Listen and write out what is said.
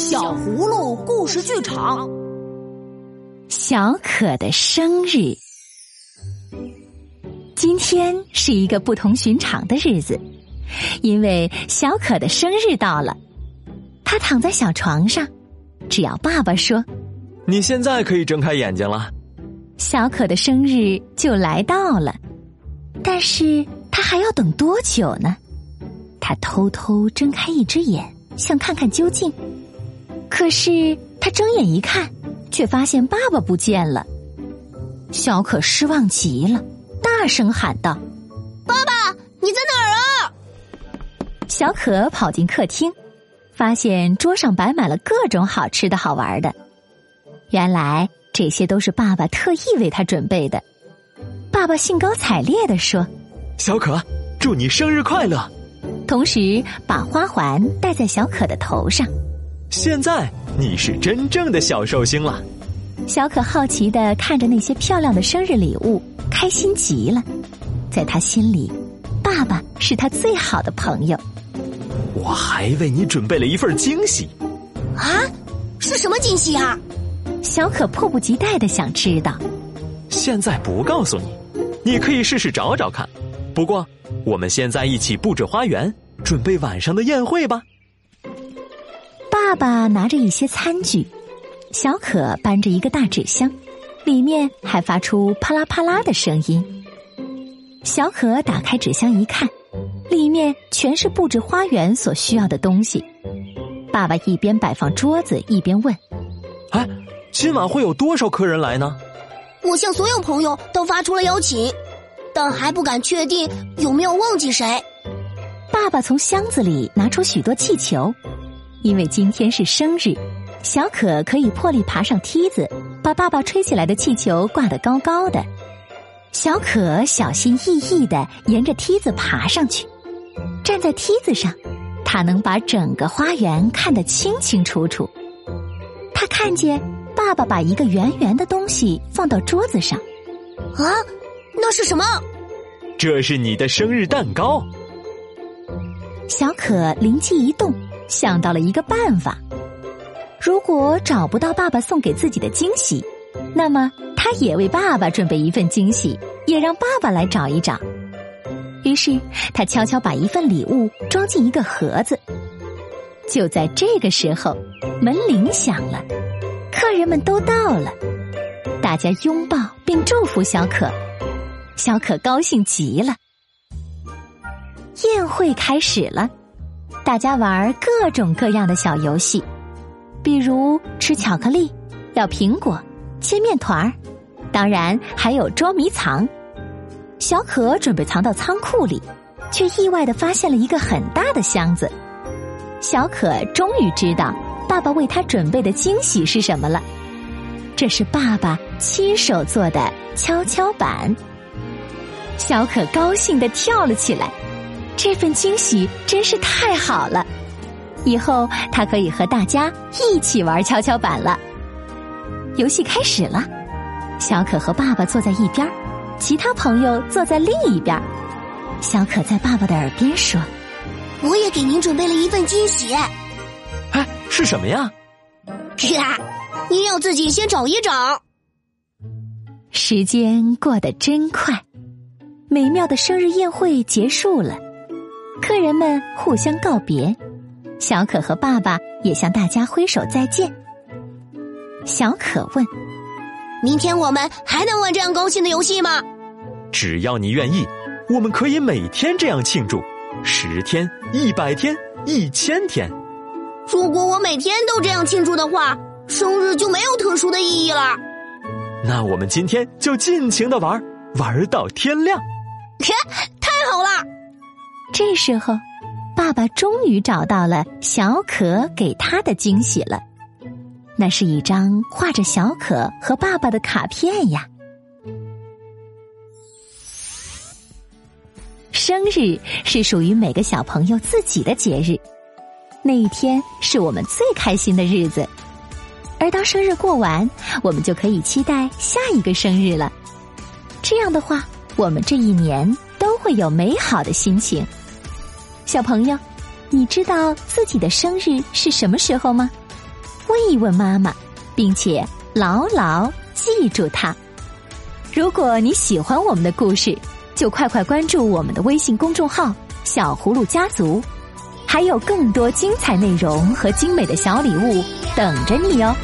小葫芦故事剧场，小可的生日。今天是一个不同寻常的日子，因为小可的生日到了。他躺在小床上，只要爸爸说：“你现在可以睁开眼睛了。”小可的生日就来到了。但是他还要等多久呢？他偷偷睁开一只眼，想看看究竟。可是他睁眼一看，却发现爸爸不见了。小可失望极了，大声喊道：“爸爸，你在哪儿啊？”小可跑进客厅，发现桌上摆满了各种好吃的好玩的。原来这些都是爸爸特意为他准备的。爸爸兴高采烈地说：“小可，祝你生日快乐！”同时把花环戴在小可的头上。现在你是真正的小寿星了。小可好奇的看着那些漂亮的生日礼物，开心极了。在他心里，爸爸是他最好的朋友。我还为你准备了一份惊喜。啊，是什么惊喜啊？小可迫不及待的想知道。现在不告诉你，你可以试试找找看。不过，我们现在一起布置花园，准备晚上的宴会吧。爸爸拿着一些餐具，小可搬着一个大纸箱，里面还发出啪啦啪啦的声音。小可打开纸箱一看，里面全是布置花园所需要的东西。爸爸一边摆放桌子，一边问：“哎，今晚会有多少客人来呢？”我向所有朋友都发出了邀请，但还不敢确定有没有忘记谁。爸爸从箱子里拿出许多气球。因为今天是生日，小可可以破例爬上梯子，把爸爸吹起来的气球挂得高高的。小可小心翼翼的沿着梯子爬上去，站在梯子上，他能把整个花园看得清清楚楚。他看见爸爸把一个圆圆的东西放到桌子上，啊，那是什么？这是你的生日蛋糕。小可灵机一动。想到了一个办法，如果找不到爸爸送给自己的惊喜，那么他也为爸爸准备一份惊喜，也让爸爸来找一找。于是他悄悄把一份礼物装进一个盒子。就在这个时候，门铃响了，客人们都到了，大家拥抱并祝福小可，小可高兴极了。宴会开始了。大家玩各种各样的小游戏，比如吃巧克力、咬苹果、切面团儿，当然还有捉迷藏。小可准备藏到仓库里，却意外的发现了一个很大的箱子。小可终于知道爸爸为他准备的惊喜是什么了，这是爸爸亲手做的跷跷板。小可高兴的跳了起来。这份惊喜真是太好了，以后他可以和大家一起玩跷跷板了。游戏开始了，小可和爸爸坐在一边，其他朋友坐在另一边。小可在爸爸的耳边说：“我也给您准备了一份惊喜。”哎，是什么呀？呀，您要自己先找一找。时间过得真快，美妙的生日宴会结束了。客人们互相告别，小可和爸爸也向大家挥手再见。小可问：“明天我们还能玩这样高兴的游戏吗？”只要你愿意，我们可以每天这样庆祝，十天、一百天、一千天。如果我每天都这样庆祝的话，生日就没有特殊的意义了。那我们今天就尽情的玩，玩到天亮。这时候，爸爸终于找到了小可给他的惊喜了。那是一张画着小可和爸爸的卡片呀。生日是属于每个小朋友自己的节日，那一天是我们最开心的日子。而当生日过完，我们就可以期待下一个生日了。这样的话，我们这一年都会有美好的心情。小朋友，你知道自己的生日是什么时候吗？问一问妈妈，并且牢牢记住它。如果你喜欢我们的故事，就快快关注我们的微信公众号“小葫芦家族”，还有更多精彩内容和精美的小礼物等着你哟。